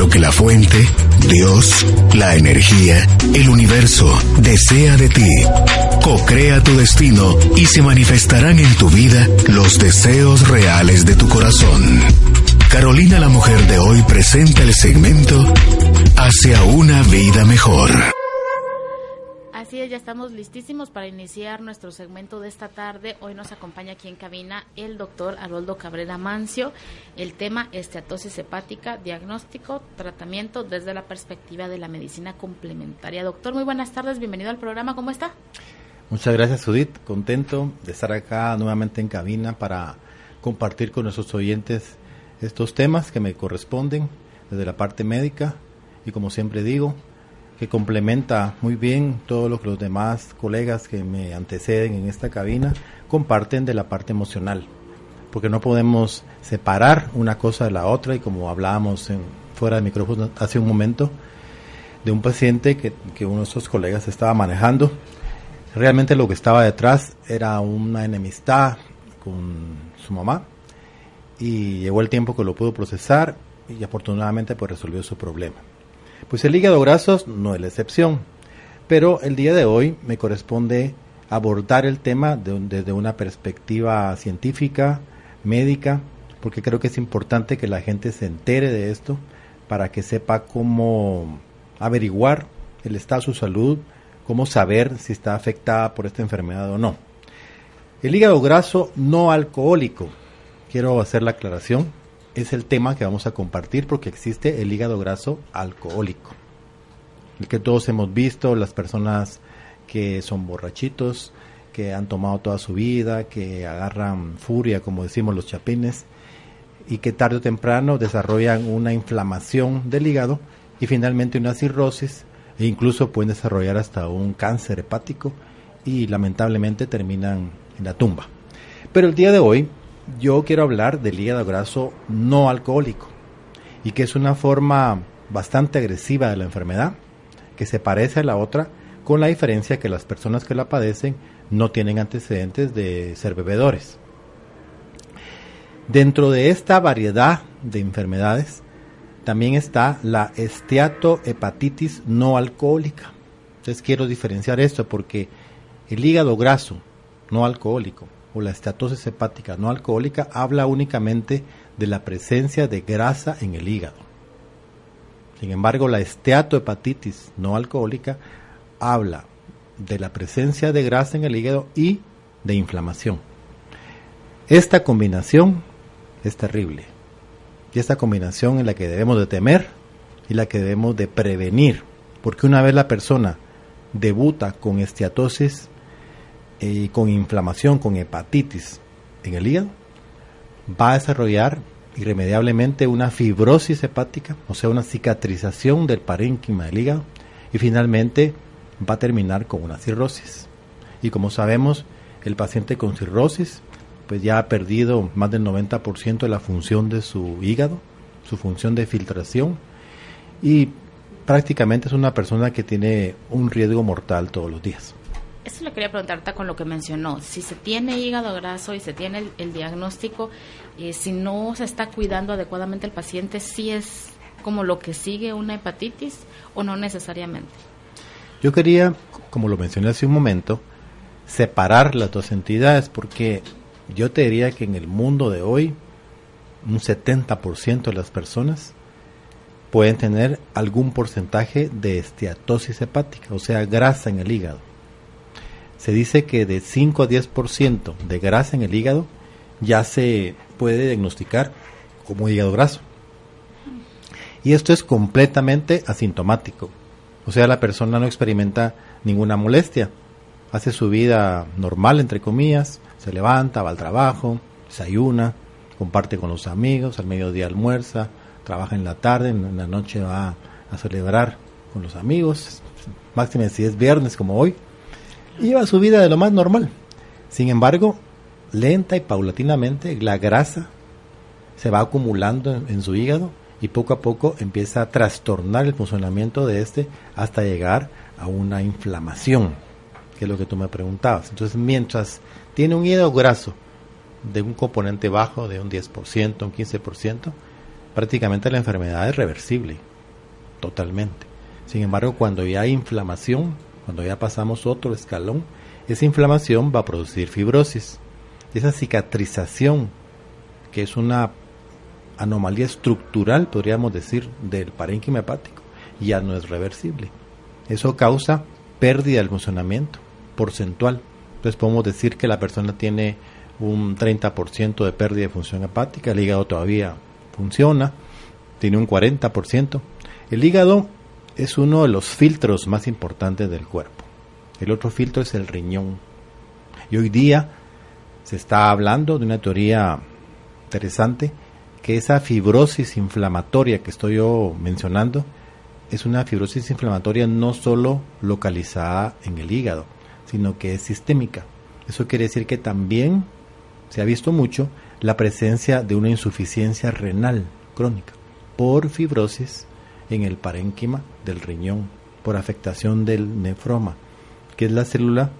Lo que la fuente, Dios, la energía, el universo desea de ti. Co-crea tu destino y se manifestarán en tu vida los deseos reales de tu corazón. Carolina la mujer de hoy presenta el segmento Hacia una vida mejor. Ya estamos listísimos para iniciar nuestro segmento de esta tarde. Hoy nos acompaña aquí en cabina el doctor Haroldo Cabrera Mancio. El tema esteatosis hepática, diagnóstico, tratamiento desde la perspectiva de la medicina complementaria. Doctor, muy buenas tardes, bienvenido al programa, ¿cómo está? Muchas gracias, Judith. Contento de estar acá nuevamente en cabina para compartir con nuestros oyentes estos temas que me corresponden desde la parte médica y como siempre digo, que complementa muy bien todo lo que los demás colegas que me anteceden en esta cabina comparten de la parte emocional, porque no podemos separar una cosa de la otra y como hablábamos en, fuera de micrófono hace un momento, de un paciente que, que uno de estos colegas estaba manejando, realmente lo que estaba detrás era una enemistad con su mamá y llegó el tiempo que lo pudo procesar y afortunadamente pues resolvió su problema. Pues el hígado graso no es la excepción, pero el día de hoy me corresponde abordar el tema desde una perspectiva científica, médica, porque creo que es importante que la gente se entere de esto para que sepa cómo averiguar el estado de su salud, cómo saber si está afectada por esta enfermedad o no. El hígado graso no alcohólico, quiero hacer la aclaración, es el tema que vamos a compartir porque existe el hígado graso alcohólico. El que todos hemos visto, las personas que son borrachitos, que han tomado toda su vida, que agarran furia, como decimos los chapines, y que tarde o temprano desarrollan una inflamación del hígado y finalmente una cirrosis e incluso pueden desarrollar hasta un cáncer hepático y lamentablemente terminan en la tumba. Pero el día de hoy yo quiero hablar del hígado graso no alcohólico y que es una forma bastante agresiva de la enfermedad que se parece a la otra con la diferencia que las personas que la padecen no tienen antecedentes de ser bebedores. Dentro de esta variedad de enfermedades también está la esteatohepatitis no alcohólica. Entonces quiero diferenciar esto porque el hígado graso no alcohólico o la estatosis hepática no alcohólica habla únicamente de la presencia de grasa en el hígado. Sin embargo, la esteatohepatitis no alcohólica habla de la presencia de grasa en el hígado y de inflamación. Esta combinación es terrible. Y esta combinación es la que debemos de temer y la que debemos de prevenir. Porque una vez la persona debuta con esteatosis y con inflamación, con hepatitis en el hígado, va a desarrollar irremediablemente una fibrosis hepática, o sea, una cicatrización del parénquima del hígado, y finalmente va a terminar con una cirrosis. Y como sabemos, el paciente con cirrosis pues ya ha perdido más del 90% de la función de su hígado, su función de filtración, y prácticamente es una persona que tiene un riesgo mortal todos los días. Eso le quería preguntarte con lo que mencionó. Si se tiene hígado graso y se tiene el, diagnóstico, eh, si no se está cuidando adecuadamente el paciente, ¿sí es como lo que sigue una hepatitis o no necesariamente? Yo quería, como lo mencioné hace un momento, separar las dos entidades porque yo te diría que en el mundo de hoy un 70% de las personas pueden tener algún porcentaje de esteatosis hepática, o sea, grasa en el hígado se dice que de 5 a 10% de grasa en el hígado ya se puede diagnosticar como hígado graso. Y esto es completamente asintomático. O sea, la persona no experimenta ninguna molestia. Hace su vida normal, entre comillas, se levanta, va al trabajo, desayuna, comparte con los amigos, al mediodía almuerza, trabaja en la tarde, en la noche va a celebrar con los amigos, máximo si es viernes como hoy, lleva su vida de lo más normal. Sin embargo, lenta y paulatinamente la grasa se va acumulando en, en, su hígado y poco a poco empieza a trastornar el funcionamiento de este hasta llegar a una inflamación, que es lo que tú me preguntabas. Entonces, mientras tiene un hígado graso de un componente bajo de un 10%, un 15%, prácticamente la enfermedad es reversible, totalmente. Sin embargo, cuando ya hay inflamación, cuando ya pasamos otro escalón, esa inflamación va a producir fibrosis. Esa cicatrización, que es una anomalía estructural, podríamos decir, del parénquima hepático, ya no es reversible. Eso causa pérdida del funcionamiento porcentual. Entonces podemos decir que la persona tiene un 30% de pérdida de función hepática, el hígado todavía funciona, tiene un 40%. El hígado es uno de los filtros más importantes del cuerpo. El otro filtro es el riñón. Y hoy día se está hablando de una teoría interesante que esa fibrosis inflamatoria que estoy yo mencionando es una fibrosis inflamatoria no solo localizada en el hígado, sino que es sistémica. Eso quiere decir que también se ha visto mucho la presencia de una insuficiencia renal crónica por fibrosis en el parénquima del riñón, por afectación del nefroma, que es la célula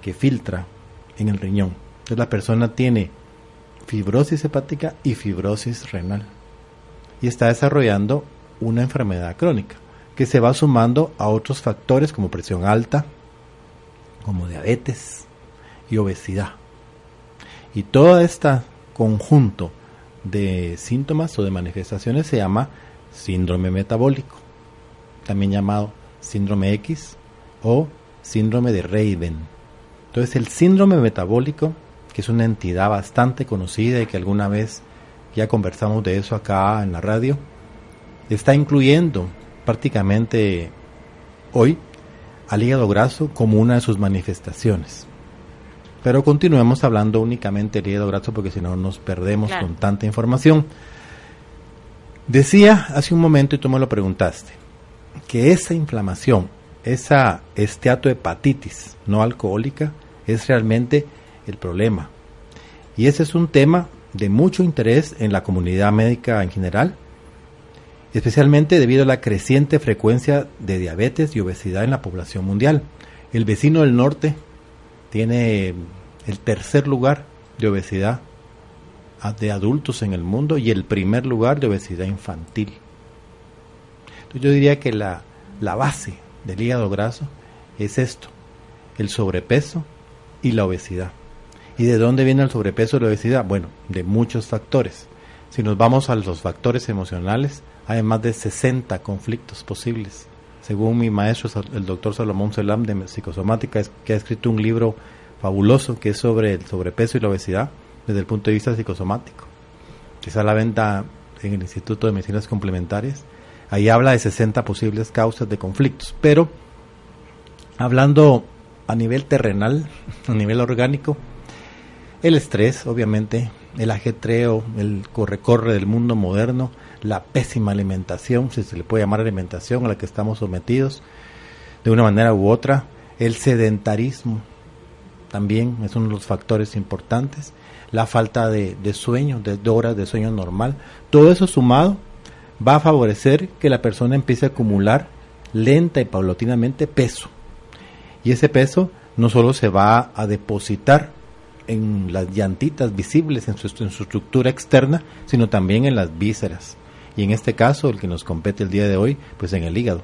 que filtra en el riñón. Entonces la persona tiene fibrosis hepática y fibrosis renal y está desarrollando una enfermedad crónica que se va sumando a otros factores como presión alta, como diabetes y obesidad. Y todo este conjunto de síntomas o de manifestaciones se llama síndrome metabólico, también llamado síndrome X o síndrome de Raven. Entonces el síndrome metabólico, que es una entidad bastante conocida y que alguna vez ya conversamos de eso acá en la radio, está incluyendo prácticamente hoy al hígado graso como una de sus manifestaciones. Pero continuemos hablando únicamente del hígado graso porque si no nos perdemos Claro. con tanta información. Decía hace un momento y tú me lo preguntaste, que esa inflamación, esa esteatohepatitis no alcohólica es realmente el problema. Y ese es un tema de mucho interés en la comunidad médica en general, especialmente debido a la creciente frecuencia de diabetes y obesidad en la población mundial. El vecino del norte tiene el tercer lugar de obesidad de adultos en el mundo y el primer lugar de obesidad infantil. Yo diría que la, la base del hígado graso es esto, el sobrepeso y la obesidad. ¿Y de dónde viene el sobrepeso y la obesidad? Bueno, de muchos factores. Si nos vamos a los factores emocionales, hay más de 60 conflictos posibles. Según mi maestro, el doctor Salomón Selam de psicosomática, que ha escrito un libro fabuloso que es sobre el sobrepeso y la obesidad desde el punto de vista psicosomático. Está a la venta en el Instituto de Medicinas Complementarias. Ahí habla de 60 posibles causas de conflictos. Pero hablando a nivel terrenal, a nivel orgánico, el estrés, obviamente, el ajetreo, el corre-corre del mundo moderno, la pésima alimentación, si se le puede llamar alimentación a la que estamos sometidos, de una manera u otra, el sedentarismo también es uno de los factores importantes, la falta de, de sueño, de, horas de sueño normal, todo eso sumado va a favorecer que la persona empiece a acumular lenta y paulatinamente peso. Y ese peso no solo se va a depositar en las llantitas visibles, en su, en su estructura externa, sino también en las vísceras. Y en este caso, el que nos compete el día de hoy, pues en el hígado.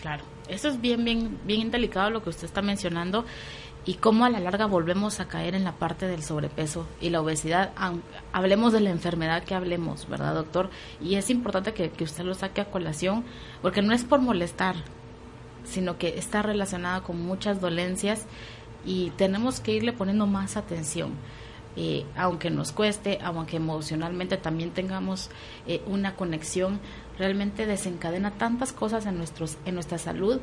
Claro, eso es bien, bien, bien delicado lo que usted está mencionando y cómo a la larga volvemos a caer en la parte del sobrepeso y la obesidad. Hablemos de la enfermedad que hablemos, ¿verdad, doctor? Y es importante que, que usted lo saque a colación porque no es por molestar, sino que está relacionada con muchas dolencias y tenemos que irle poniendo más atención. Eh, aunque nos cueste, aunque emocionalmente también tengamos eh, una conexión, realmente desencadena tantas cosas en, nuestros, en nuestra salud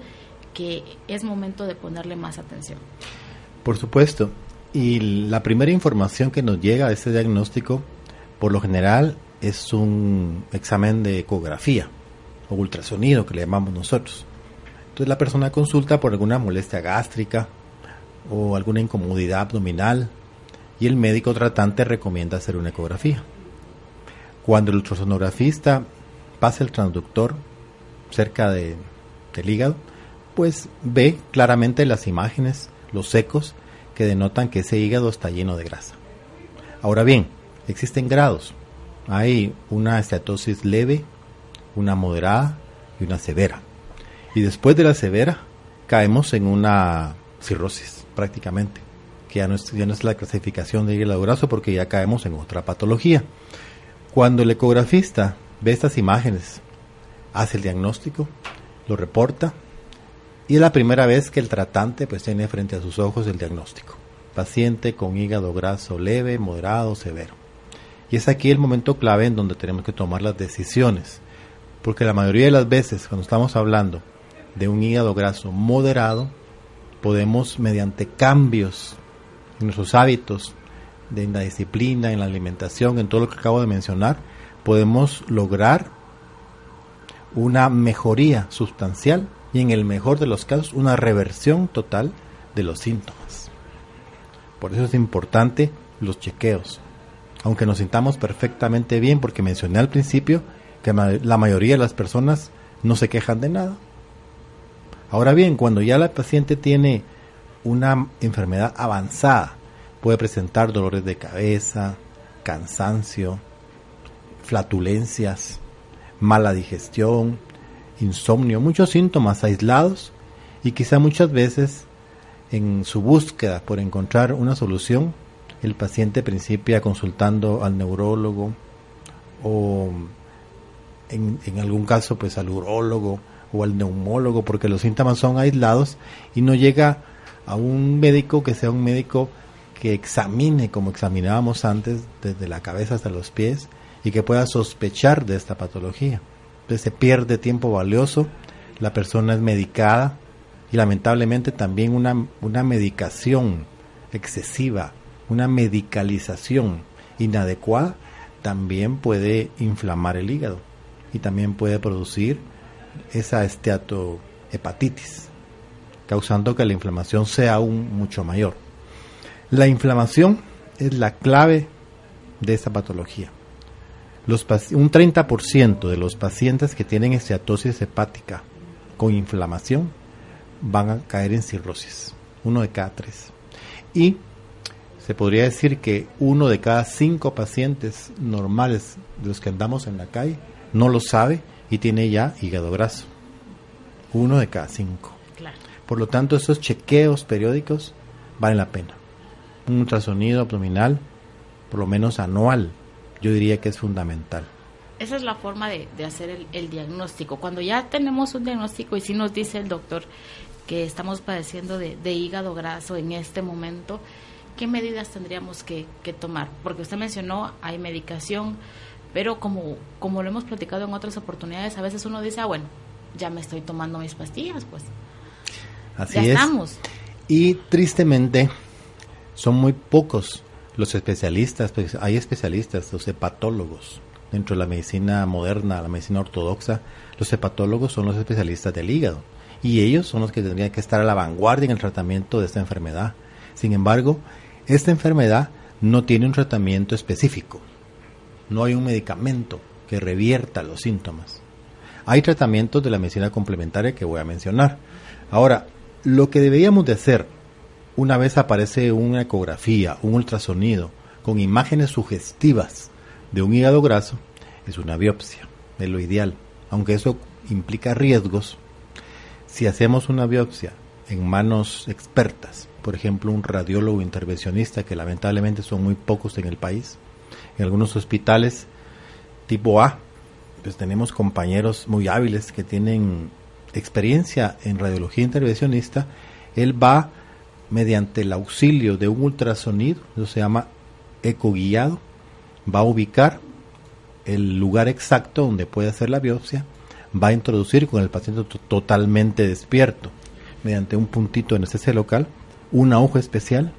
que es momento de ponerle más atención. Por supuesto. Y la primera información que nos llega a este diagnóstico, por lo general, es un examen de ecografía o ultrasonido que le llamamos nosotros. Entonces la persona consulta por alguna molestia gástrica o alguna incomodidad abdominal y el médico tratante recomienda hacer una ecografía. Cuando el ultrasonografista pasa el transductor cerca de, del hígado, pues ve claramente las imágenes, los secos, que denotan que ese hígado está lleno de grasa. Ahora bien, existen grados. Hay una esteatosis leve, una moderada y una severa. Y después de la severa, caemos en una cirrosis prácticamente, que ya no es, ya no es la clasificación de hígado graso porque ya caemos en otra patología. Cuando el ecografista ve estas imágenes, hace el diagnóstico, lo reporta y es la primera vez que el tratante pues tiene frente a sus ojos el diagnóstico. Paciente con hígado graso leve, moderado, severo. Y es aquí el momento clave en donde tenemos que tomar las decisiones. Porque la mayoría de las veces cuando estamos hablando de un hígado graso moderado, podemos mediante cambios en nuestros hábitos, de la disciplina, en la alimentación, en todo lo que acabo de mencionar, podemos lograr una mejoría sustancial y en el mejor de los casos una reversión total de los síntomas. Por eso es importante los chequeos. Aunque nos sintamos perfectamente bien, porque mencioné al principio que la mayoría de las personas no se quejan de nada. Ahora bien, cuando ya la paciente tiene una enfermedad avanzada, puede presentar dolores de cabeza, cansancio, flatulencias, mala digestión, insomnio, muchos síntomas aislados y quizá muchas veces en su búsqueda por encontrar una solución, el paciente principia consultando al neurólogo o en, algún caso pues al urólogo o al neumólogo porque los síntomas son aislados y no llega a un médico que sea un médico que examine como examinábamos antes desde la cabeza hasta los pies y que pueda sospechar de esta patología. Entonces se pierde tiempo valioso, la persona es medicada y lamentablemente también una, una medicación excesiva, una medicalización inadecuada también puede inflamar el hígado y también puede producir esa esteatohepatitis, causando que la inflamación sea aún mucho mayor. La inflamación es la clave de esta patología. Los, un 30% de los pacientes que tienen esteatosis hepática con inflamación van a caer en cirrosis, uno de cada tres. Y se podría decir que uno de cada cinco pacientes normales de los que andamos en la calle no lo sabe y tiene ya hígado graso. Uno de cada cinco. Por lo tanto, esos chequeos periódicos valen la pena un ultrasonido abdominal, por lo menos anual, yo diría que es fundamental. Esa es la forma de, hacer el, diagnóstico. Cuando ya tenemos un diagnóstico y si nos dice el doctor que estamos padeciendo de, hígado graso en este momento, ¿qué medidas tendríamos que, tomar? Porque usted mencionó, hay medicación, pero como, como lo hemos platicado en otras oportunidades, a veces uno dice, ah, bueno, ya me estoy tomando mis pastillas, pues. Así ya estamos. Y tristemente, son muy pocos los especialistas, pues hay especialistas, los hepatólogos. Dentro de la medicina moderna, la medicina ortodoxa, los hepatólogos son los especialistas del hígado. Y ellos son los que tendrían que estar a la vanguardia en el tratamiento de esta enfermedad. Sin embargo, esta enfermedad no tiene un tratamiento específico. No hay un medicamento que revierta los síntomas. Hay tratamientos de la medicina complementaria que voy a mencionar. Ahora, lo que deberíamos de hacer una vez aparece una ecografía, un ultrasonido, con imágenes sugestivas de un hígado graso, es una biopsia, es lo ideal. Aunque eso implica riesgos, si hacemos una biopsia en manos expertas, por ejemplo un radiólogo intervencionista, que lamentablemente son muy pocos en el país, en algunos hospitales tipo A, pues tenemos compañeros muy hábiles que tienen experiencia en radiología intervencionista, él va mediante el auxilio de un ultrasonido, eso se llama eco guiado, va a ubicar el lugar exacto donde puede hacer la biopsia, va a introducir con el paciente totalmente despierto, mediante un puntito en ese local, una hoja especial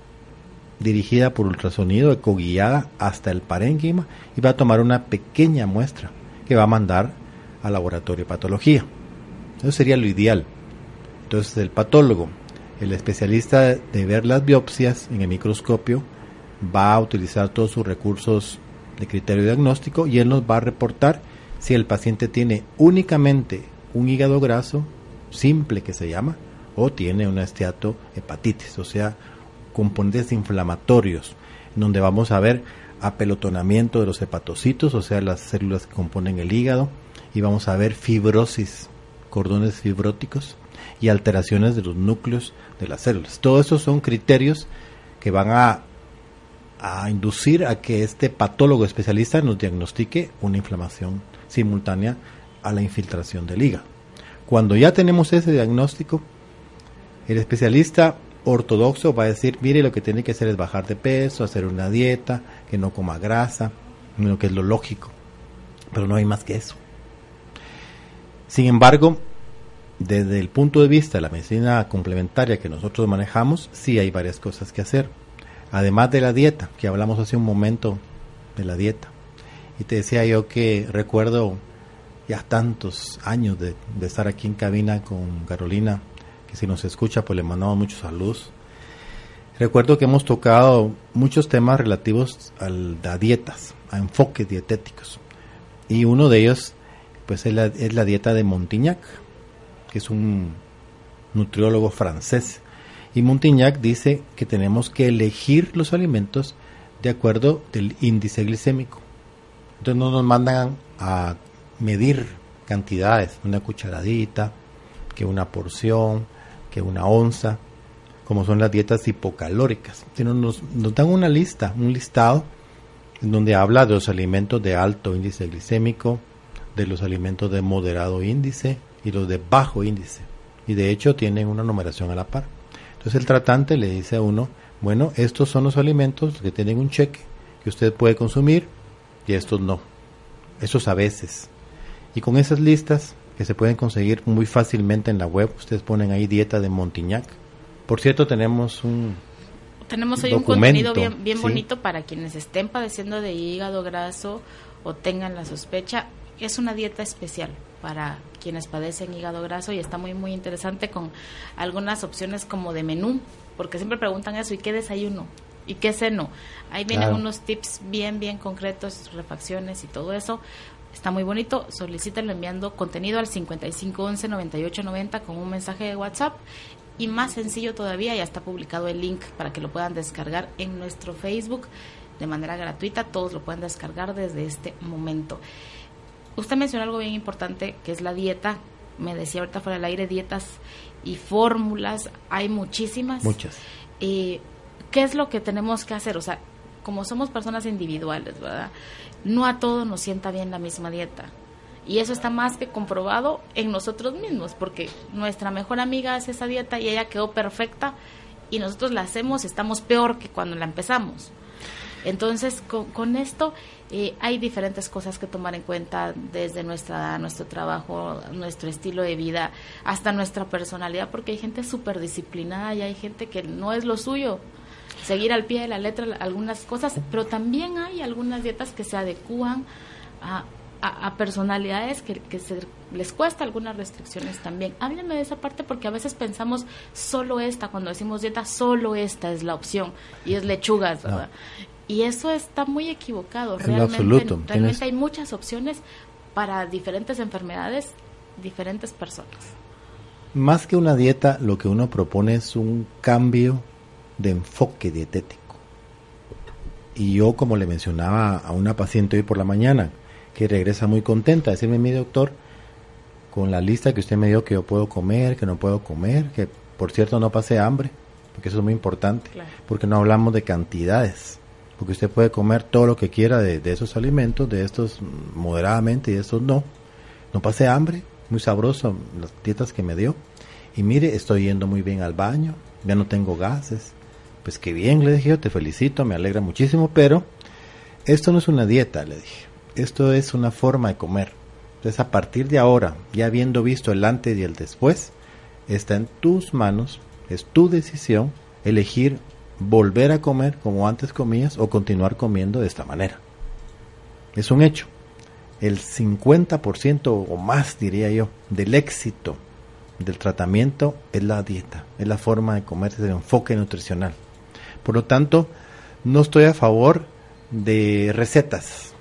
dirigida por ultrasonido ecoguiada hasta el parénquima y va a tomar una pequeña muestra que va a mandar al laboratorio de patología. Eso sería lo ideal. Entonces el patólogo, el especialista de ver las biopsias en el microscopio, va a utilizar todos sus recursos de criterio diagnóstico y él nos va a reportar si el paciente tiene únicamente un hígado graso, simple que se llama, o tiene una esteatohepatitis, o sea, componentes inflamatorios, donde vamos a ver apelotonamiento de los hepatocitos, o sea, las células que componen el hígado, y vamos a ver fibrosis, cordones fibróticos y alteraciones de los núcleos de las células. Todos esos son criterios que van a, a inducir a que este patólogo especialista nos diagnostique una inflamación simultánea a la infiltración del hígado. Cuando ya tenemos ese diagnóstico, el especialista ortodoxo va a decir, mire, lo que tiene que hacer es bajar de peso, hacer una dieta, que no coma grasa, lo que es lo lógico. Pero no hay más que eso. Sin embargo, desde el punto de vista de la medicina complementaria que nosotros manejamos, sí hay varias cosas que hacer. Además de la dieta, que hablamos hace un momento de la dieta. Y te decía yo que recuerdo ya tantos años de, estar aquí en cabina con Carolina si nos escucha, pues le mandamos muchos saludos. Recuerdo que hemos tocado muchos temas relativos a dietas, a enfoques dietéticos. Y uno de ellos, pues es la dieta de Montignac, que es un nutriólogo francés. Y Montignac dice que tenemos que elegir los alimentos de acuerdo del índice glicémico. Entonces no nos mandan a medir cantidades, una cucharadita, que una porción, que una onza, como son las dietas hipocalóricas, sino nos, nos dan una lista, un listado, en donde habla de los alimentos de alto índice glicémico, de los alimentos de moderado índice y los de bajo índice. Y de hecho tienen una numeración a la par. Entonces el tratante le dice a uno, bueno, estos son los alimentos que tienen un cheque que usted puede consumir y estos no. Esos a veces. Y con esas listas que se pueden conseguir muy fácilmente en la web. Ustedes ponen ahí dieta de Montignac. Por cierto, tenemos un tenemos ahí un contenido bien, bien bonito para quienes estén padeciendo de hígado graso o tengan la sospecha. Es una dieta especial para quienes padecen hígado graso y está muy muy interesante con algunas opciones como de menú, porque siempre preguntan eso, ¿y qué desayuno? ¿Y qué ceno? Ahí vienen unos tips bien bien concretos, refacciones y todo eso Está muy bonito. Solicítenlo enviando contenido al 5511 9890 con un mensaje de WhatsApp. Y más sencillo todavía, ya está publicado el link para que lo puedan descargar en nuestro Facebook de manera gratuita. Todos lo pueden descargar desde este momento. Usted mencionó algo bien importante que es la dieta. Me decía ahorita fuera del aire, dietas y fórmulas. Hay muchísimas. Muchas. Eh, ¿Qué es lo que tenemos que hacer? O sea, como somos personas individuales, ¿verdad? No a todos nos sienta bien la misma dieta. Y eso está más que comprobado en nosotros mismos, porque nuestra mejor amiga hace esa dieta y ella quedó perfecta y nosotros la hacemos, estamos peor que cuando la empezamos. Entonces, con, esto eh, hay diferentes cosas que tomar en cuenta desde nuestra nuestro trabajo, nuestro estilo de vida, hasta nuestra personalidad, porque hay gente súper disciplinada y hay gente que no es lo suyo seguir al pie de la letra algunas cosas, pero también hay algunas dietas que se adecúan a, a, personalidades que, que se, les cuesta algunas restricciones también. Háblame de esa parte porque a veces pensamos solo esta, cuando decimos dieta, solo esta es la opción y es lechugas, ¿verdad? Y eso está muy equivocado. realmente, realmente hay muchas opciones para diferentes enfermedades, diferentes personas. Más que una dieta, lo que uno propone es un cambio de enfoque dietético. Y yo, como le mencionaba a una paciente hoy por la mañana, que regresa muy contenta, a decirme, mi doctor, con la lista que usted me dio que yo puedo comer, que no puedo comer, que por cierto no pase hambre, porque eso es muy importante, porque no hablamos de cantidades, porque usted puede comer todo lo que quiera de, esos alimentos, de estos moderadamente y de estos no, no pase hambre, muy sabroso las dietas que me dio, y mire, estoy yendo muy bien al baño, ya no tengo gases, pues qué bien, le dije yo, te felicito, me alegra muchísimo, pero esto no es una dieta, le dije, esto es una forma de comer. Entonces a partir de ahora, ya habiendo visto el antes y el después, está en tus manos, es tu decisión elegir volver a comer como antes comías o continuar comiendo de esta manera. Es un hecho. El 50% o más, diría yo, del éxito del tratamiento es la dieta, es la forma de comer, es el enfoque nutricional. Por lo tanto, no estoy a favor de recetas,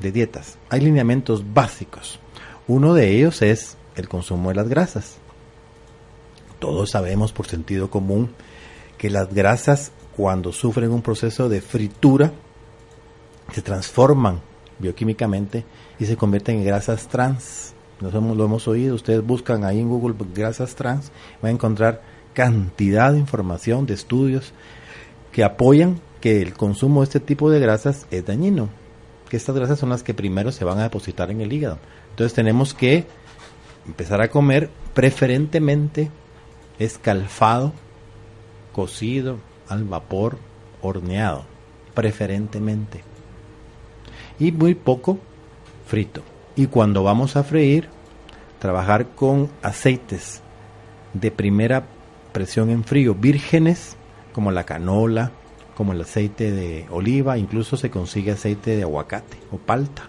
de dietas. Hay lineamientos básicos. Uno de ellos es el consumo de las grasas. Todos sabemos por sentido común que las grasas cuando sufren un proceso de fritura se transforman bioquímicamente y se convierten en grasas trans. Nosotros lo hemos oído, ustedes buscan ahí en Google grasas trans, van a encontrar cantidad de información, de estudios que apoyan que el consumo de este tipo de grasas es dañino, que estas grasas son las que primero se van a depositar en el hígado. Entonces tenemos que empezar a comer preferentemente escalfado, cocido, al vapor, horneado, preferentemente. Y muy poco frito. Y cuando vamos a freír, trabajar con aceites de primera presión en frío, vírgenes, como la canola, como el aceite de oliva, incluso se consigue aceite de aguacate o palta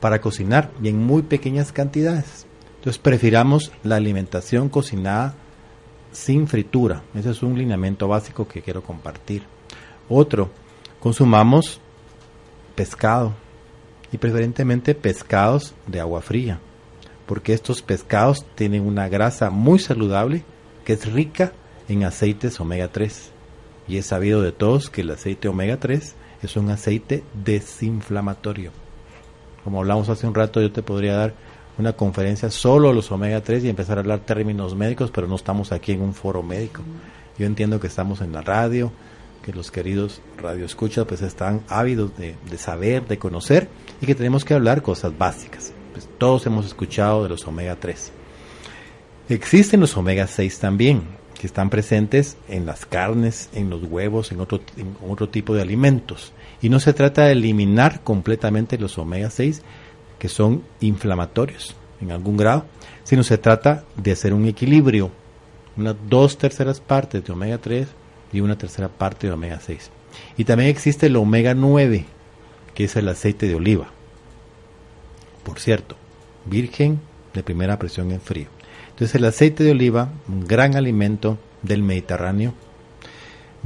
para cocinar y en muy pequeñas cantidades. Entonces prefiramos la alimentación cocinada sin fritura. Ese es un lineamiento básico que quiero compartir. Otro, consumamos pescado y preferentemente pescados de agua fría, porque estos pescados tienen una grasa muy saludable que es rica en aceites omega 3. Y es sabido de todos que el aceite omega 3 es un aceite desinflamatorio. Como hablamos hace un rato, yo te podría dar una conferencia solo los omega 3 y empezar a hablar términos médicos, pero no estamos aquí en un foro médico. Yo entiendo que estamos en la radio, que los queridos radioescuchas pues están ávidos de, de, saber, de conocer y que tenemos que hablar cosas básicas. Pues todos hemos escuchado de los omega 3. Existen los omega 6 también, que están presentes en las carnes, en los huevos, en otro, en otro tipo de alimentos. Y no se trata de eliminar completamente los omega 6, que son inflamatorios en algún grado, sino se trata de hacer un equilibrio, unas dos terceras partes de omega 3 y una tercera parte de omega 6. Y también existe el omega 9, que es el aceite de oliva. Por cierto, virgen de primera presión en frío. Entonces el aceite de oliva, un gran alimento del Mediterráneo,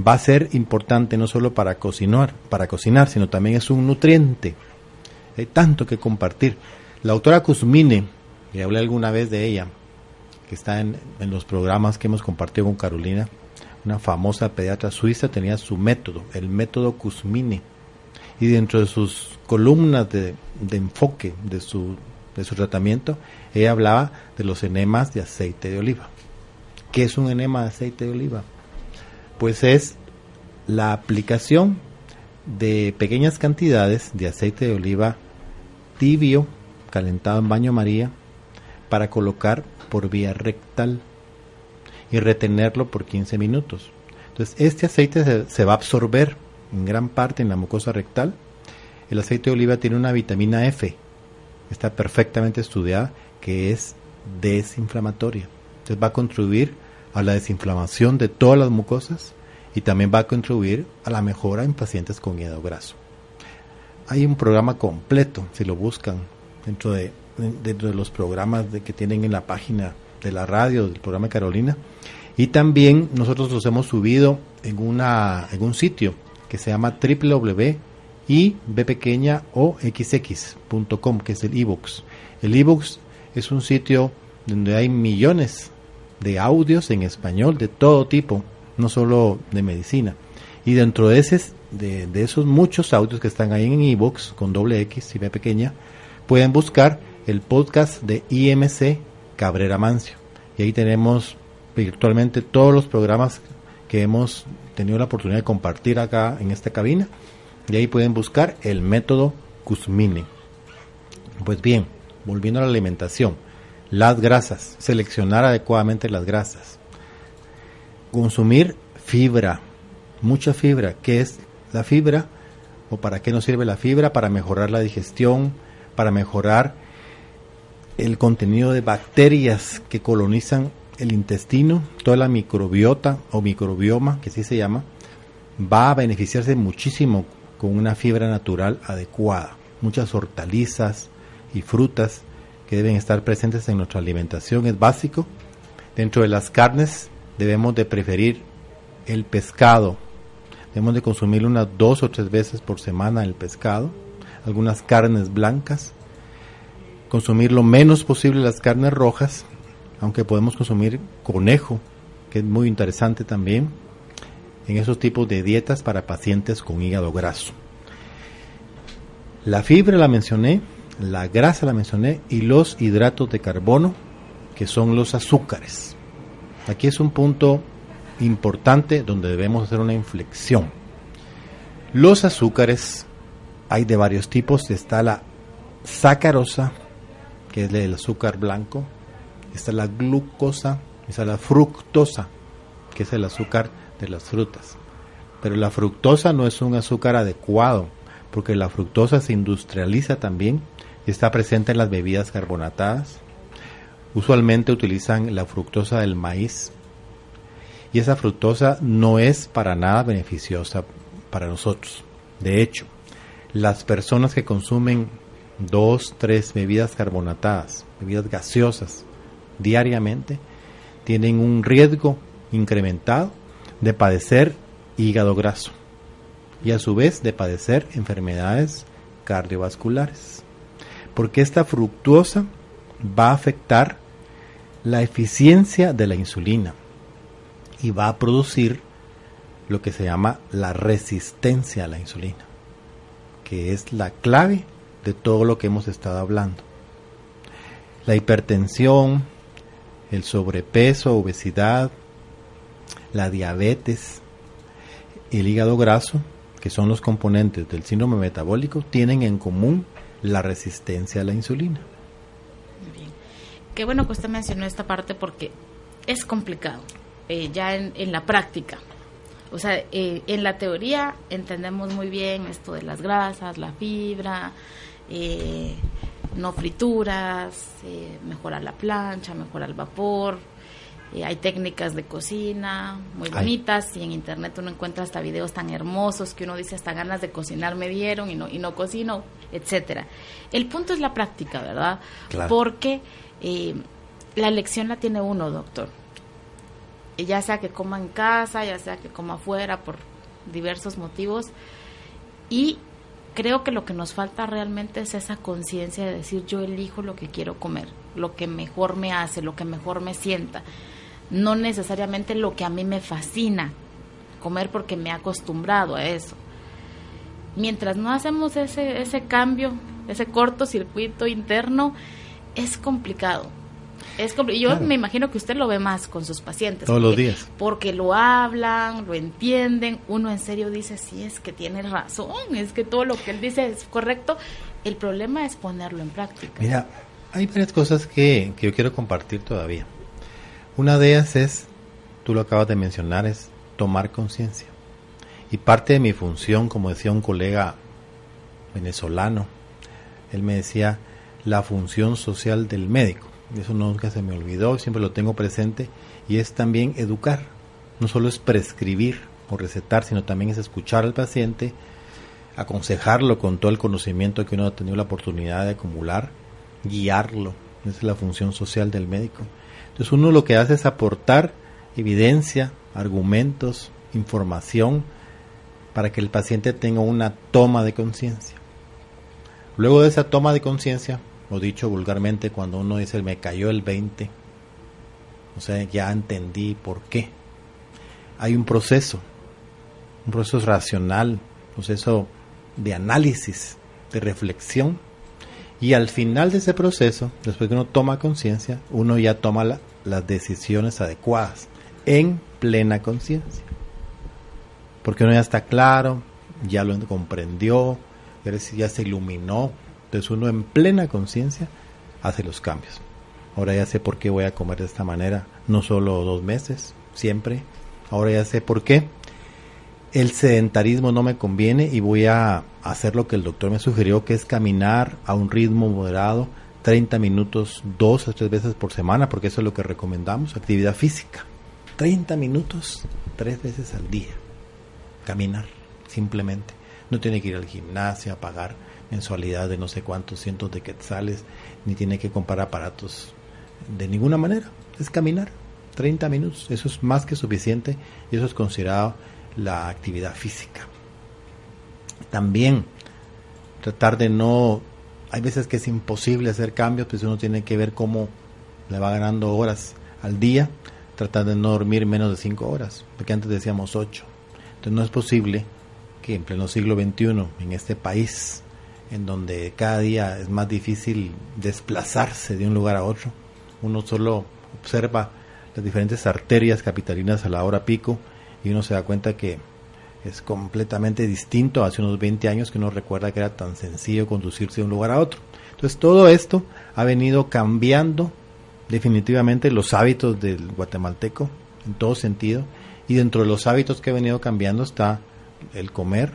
va a ser importante no solo para cocinar, para cocinar, sino también es un nutriente hay tanto que compartir. La autora Kuzmine, y hablé alguna vez de ella, que está en, los programas que hemos compartido con Carolina, una famosa pediatra suiza, tenía su método, el método Kuzmine. Y dentro de sus columnas de, de enfoque de su, de su tratamiento, ella hablaba de los enemas de aceite de oliva. ¿Qué es un enema de aceite de oliva? Pues es la aplicación de pequeñas cantidades de aceite de oliva tibio, calentado en baño María, para colocar por vía rectal y retenerlo por 15 minutos. Entonces, este aceite se, va a absorber en gran parte en la mucosa rectal. El aceite de oliva tiene una vitamina F, está perfectamente estudiada, que es desinflamatoria. Entonces, va a contribuir a la desinflamación de todas las mucosas y también va a contribuir a la mejora en pacientes con hígado graso hay un programa completo, si lo buscan, dentro de, dentro de los programas de, que tienen en la página de la radio, del programa Carolina. Y también nosotros los hemos subido en, una, en un sitio que se llama www.ibpequeñaoxx.com, que es el ebooks. El ebooks es un sitio donde hay millones de audios en español de todo tipo, no solo de medicina. Y dentro de ese de, esos muchos audios que están ahí en ebooks con doble X y B pequeña, pueden buscar el podcast de IMC Cabrera Mancio. Y ahí tenemos virtualmente todos los programas que hemos tenido la oportunidad de compartir acá en esta cabina. Y ahí pueden buscar el método Kuzmini. Pues bien, volviendo a la alimentación, las grasas, seleccionar adecuadamente las grasas, consumir fibra, mucha fibra, que es la fibra o para qué nos sirve la fibra para mejorar la digestión, para mejorar el contenido de bacterias que colonizan el intestino, toda la microbiota o microbioma, que así se llama, va a beneficiarse muchísimo con una fibra natural adecuada. Muchas hortalizas y frutas que deben estar presentes en nuestra alimentación es básico. Dentro de las carnes debemos de preferir el pescado. Debemos de consumir unas dos o tres veces por semana el pescado, algunas carnes blancas, consumir lo menos posible las carnes rojas, aunque podemos consumir conejo, que es muy interesante también, en esos tipos de dietas para pacientes con hígado graso. La fibra la mencioné, la grasa la mencioné y los hidratos de carbono, que son los azúcares. Aquí es un punto importante donde debemos hacer una inflexión. Los azúcares hay de varios tipos, está la sacarosa, que es el azúcar blanco, está la glucosa, está la fructosa, que es el azúcar de las frutas. Pero la fructosa no es un azúcar adecuado, porque la fructosa se industrializa también y está presente en las bebidas carbonatadas. Usualmente utilizan la fructosa del maíz y esa fructosa no es para nada beneficiosa para nosotros. De hecho, las personas que consumen dos, tres bebidas carbonatadas, bebidas gaseosas diariamente, tienen un riesgo incrementado de padecer hígado graso y a su vez de padecer enfermedades cardiovasculares. Porque esta fructuosa va a afectar la eficiencia de la insulina y va a producir lo que se llama la resistencia a la insulina, que es la clave de todo lo que hemos estado hablando. La hipertensión, el sobrepeso, obesidad, la diabetes, el hígado graso, que son los componentes del síndrome metabólico, tienen en común la resistencia a la insulina. Qué bueno que usted mencionó esta parte porque es complicado eh, ya en, la práctica. O sea, eh, en la teoría entendemos muy bien esto de las grasas, la fibra, eh, no frituras, mejorar la plancha, mejorar el vapor, eh, hay técnicas de cocina muy bonitas y en internet uno encuentra hasta videos tan hermosos que uno dice hasta ganas de cocinar me dieron y no, y no cocino, etcétera. El punto es la práctica, ¿verdad? Porque eh, la elección la tiene uno, doctor. Ya sea que coma en casa, ya sea que coma afuera por diversos motivos. Y creo que lo que nos falta realmente es esa conciencia de decir yo elijo lo que quiero comer, lo que mejor me hace, lo que mejor me sienta no necesariamente lo que a mí me fascina comer porque me he acostumbrado a eso. Mientras no hacemos ese, ese cambio, ese cortocircuito interno, es complicado. Es yo me imagino que usted lo ve más con sus pacientes. Todos los días. Porque lo hablan, lo entienden. Uno en serio dice, sí, es que tiene razón, es que todo lo que él dice es correcto. El problema es ponerlo en práctica. Mira, hay varias cosas que, que yo quiero compartir todavía. Una de ellas es, tú lo acabas de mencionar, es tomar conciencia. Y parte de mi función, como decía un colega venezolano, él me decía la función social del médico. Eso nunca se me olvidó, siempre lo tengo presente. Y es también educar. No solo es prescribir o recetar, sino también es escuchar al paciente, aconsejarlo con todo el conocimiento que uno ha tenido la oportunidad de acumular, guiarlo. Esa es la función social del médico. Entonces uno lo que hace es aportar evidencia, argumentos, información para que el paciente tenga una toma de conciencia. Luego de esa toma de conciencia, o dicho vulgarmente, cuando uno dice me cayó el 20, o sea, ya entendí por qué. Hay un proceso, un proceso racional, un proceso de análisis, de reflexión, y al final de ese proceso, después que uno toma conciencia, uno ya toma las decisiones adecuadas en plena conciencia. Porque uno ya está claro, ya lo comprendió, ya se iluminó. Entonces uno en plena conciencia hace los cambios. Ahora ya sé por qué voy a comer de esta manera, no solo dos meses, siempre. Ahora ya sé por qué el sedentarismo no me conviene y voy a hacer lo que el doctor me sugirió, que es caminar a un ritmo moderado, 30 minutos dos o tres veces por semana, porque eso es lo que recomendamos, actividad física. 30 minutos tres veces al día. Caminar, simplemente. No tiene que ir al gimnasio a pagar mensualidad de no sé cuántos cientos de quetzales, ni tiene que comprar aparatos de ninguna manera. Es caminar 30 minutos. Eso es más que suficiente y eso es considerado la actividad física. También tratar de no, hay veces que es imposible hacer cambios, pues uno tiene que ver cómo le va ganando horas al día, tratar de no dormir menos de 5 horas, porque antes decíamos 8. Entonces no es posible que en pleno siglo XXI, en este país, en donde cada día es más difícil desplazarse de un lugar a otro, uno solo observa las diferentes arterias capitalinas a la hora pico y uno se da cuenta que es completamente distinto hace unos 20 años que uno recuerda que era tan sencillo conducirse de un lugar a otro. Entonces todo esto ha venido cambiando definitivamente los hábitos del guatemalteco en todo sentido y dentro de los hábitos que ha venido cambiando está el comer,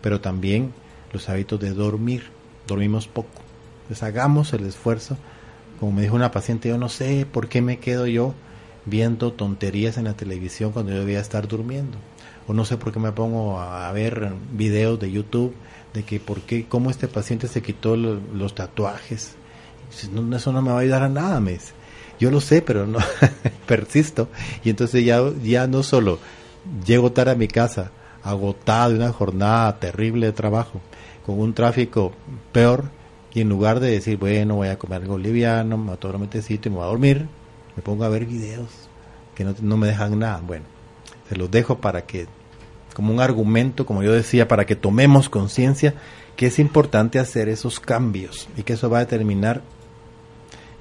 pero también los hábitos de dormir. Dormimos poco. Entonces hagamos el esfuerzo. Como me dijo una paciente, yo no sé por qué me quedo yo viendo tonterías en la televisión cuando yo debía estar durmiendo. O no sé por qué me pongo a ver videos de YouTube de que por qué, cómo este paciente se quitó los, tatuajes. No, eso no me va a ayudar a nada, me Yo lo sé, pero no persisto. Y entonces ya, ya no solo llego tarde a mi casa, agotado de una jornada terrible de trabajo, con un tráfico peor, y en lugar de decir, bueno, voy a comer algo liviano, me voy a tomar un metecito y me voy a dormir, me pongo a ver videos que no, no me dejan nada. Bueno, se los dejo para que, como un argumento, como yo decía, para que tomemos conciencia que es importante hacer esos cambios y que eso va a determinar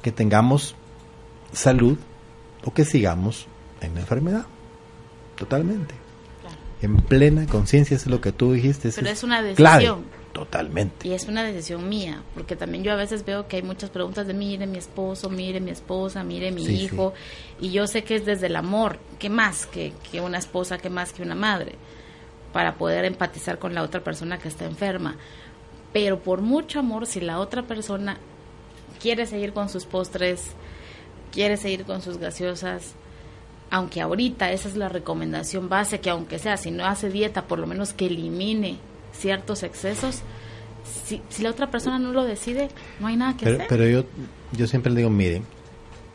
que tengamos salud o que sigamos en la enfermedad. Totalmente. En plena conciencia es lo que tú dijiste. Pero es, una decisión. Totalmente. Y es una decisión mía, porque también yo a veces veo que hay muchas preguntas de mire mi esposo, mire mi esposa, mire mi hijo, y yo sé que es desde el amor, ¿qué más que, que una esposa, qué más que una madre? Para poder empatizar con la otra persona que está enferma. Pero por mucho amor, si la otra persona quiere seguir con sus postres, quiere seguir con sus gaseosas, aunque ahorita esa es la recomendación base, que aunque sea, si no hace dieta, por lo menos que elimine ciertos excesos, si, si la otra persona no lo decide, no hay nada que pero, hacer. Pero yo, yo siempre le digo, mire,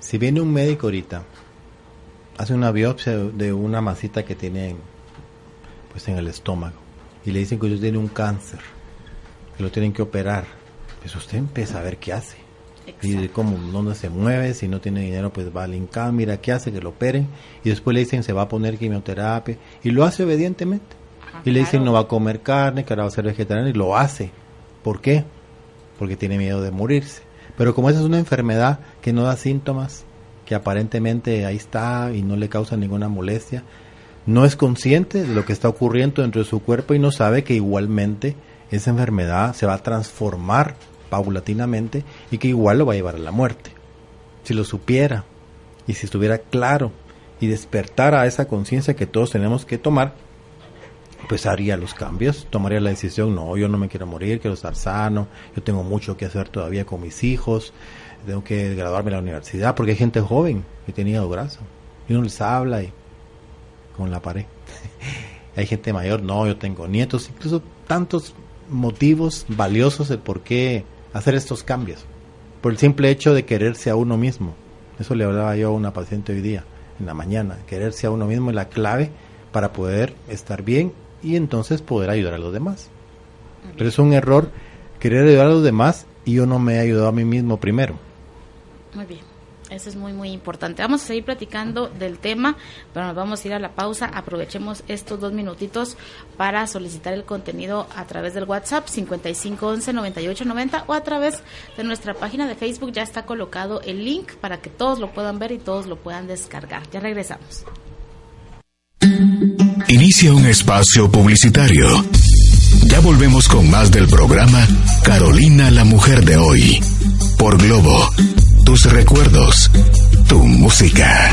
si viene un médico ahorita, hace una biopsia de una masita que tiene pues en el estómago y le dicen que usted tiene un cáncer, que lo tienen que operar, pues usted empieza a ver qué hace. Y de cómo, dónde se mueve, si no tiene dinero, pues va al INCAM, mira qué hace, que lo operen. Y después le dicen se va a poner quimioterapia. Y lo hace obedientemente y le dicen no va a comer carne, que ahora va a ser vegetariano y lo hace. ¿Por qué? Porque tiene miedo de morirse. Pero como esa es una enfermedad que no da síntomas, que aparentemente ahí está y no le causa ninguna molestia, no es consciente de lo que está ocurriendo dentro de su cuerpo y no sabe que igualmente esa enfermedad se va a transformar paulatinamente y que igual lo va a llevar a la muerte. Si lo supiera y si estuviera claro y despertara esa conciencia que todos tenemos que tomar, pues haría los cambios, tomaría la decisión, no, yo no me quiero morir, quiero estar sano, yo tengo mucho que hacer todavía con mis hijos, tengo que graduarme en la universidad, porque hay gente joven que tiene hígado graso, y uno les habla y con la pared. hay gente mayor, no, yo tengo nietos, incluso tantos motivos valiosos de por qué hacer estos cambios, por el simple hecho de quererse a uno mismo. Eso le hablaba yo a una paciente hoy día, en la mañana, quererse a uno mismo es la clave para poder estar bien y entonces poder ayudar a los demás. Pero es un error querer ayudar a los demás y yo no me he ayudado a mí mismo primero. Muy bien. Eso es muy, muy importante. Vamos a seguir platicando del tema, pero nos vamos a ir a la pausa. Aprovechemos estos dos minutitos para solicitar el contenido a través del WhatsApp 5511-9890 o a través de nuestra página de Facebook. Ya está colocado el link para que todos lo puedan ver y todos lo puedan descargar. Ya regresamos. Inicia un espacio publicitario. Ya volvemos con más del programa Carolina la Mujer de hoy. Por Globo. Tus recuerdos. Tu música.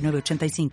906985.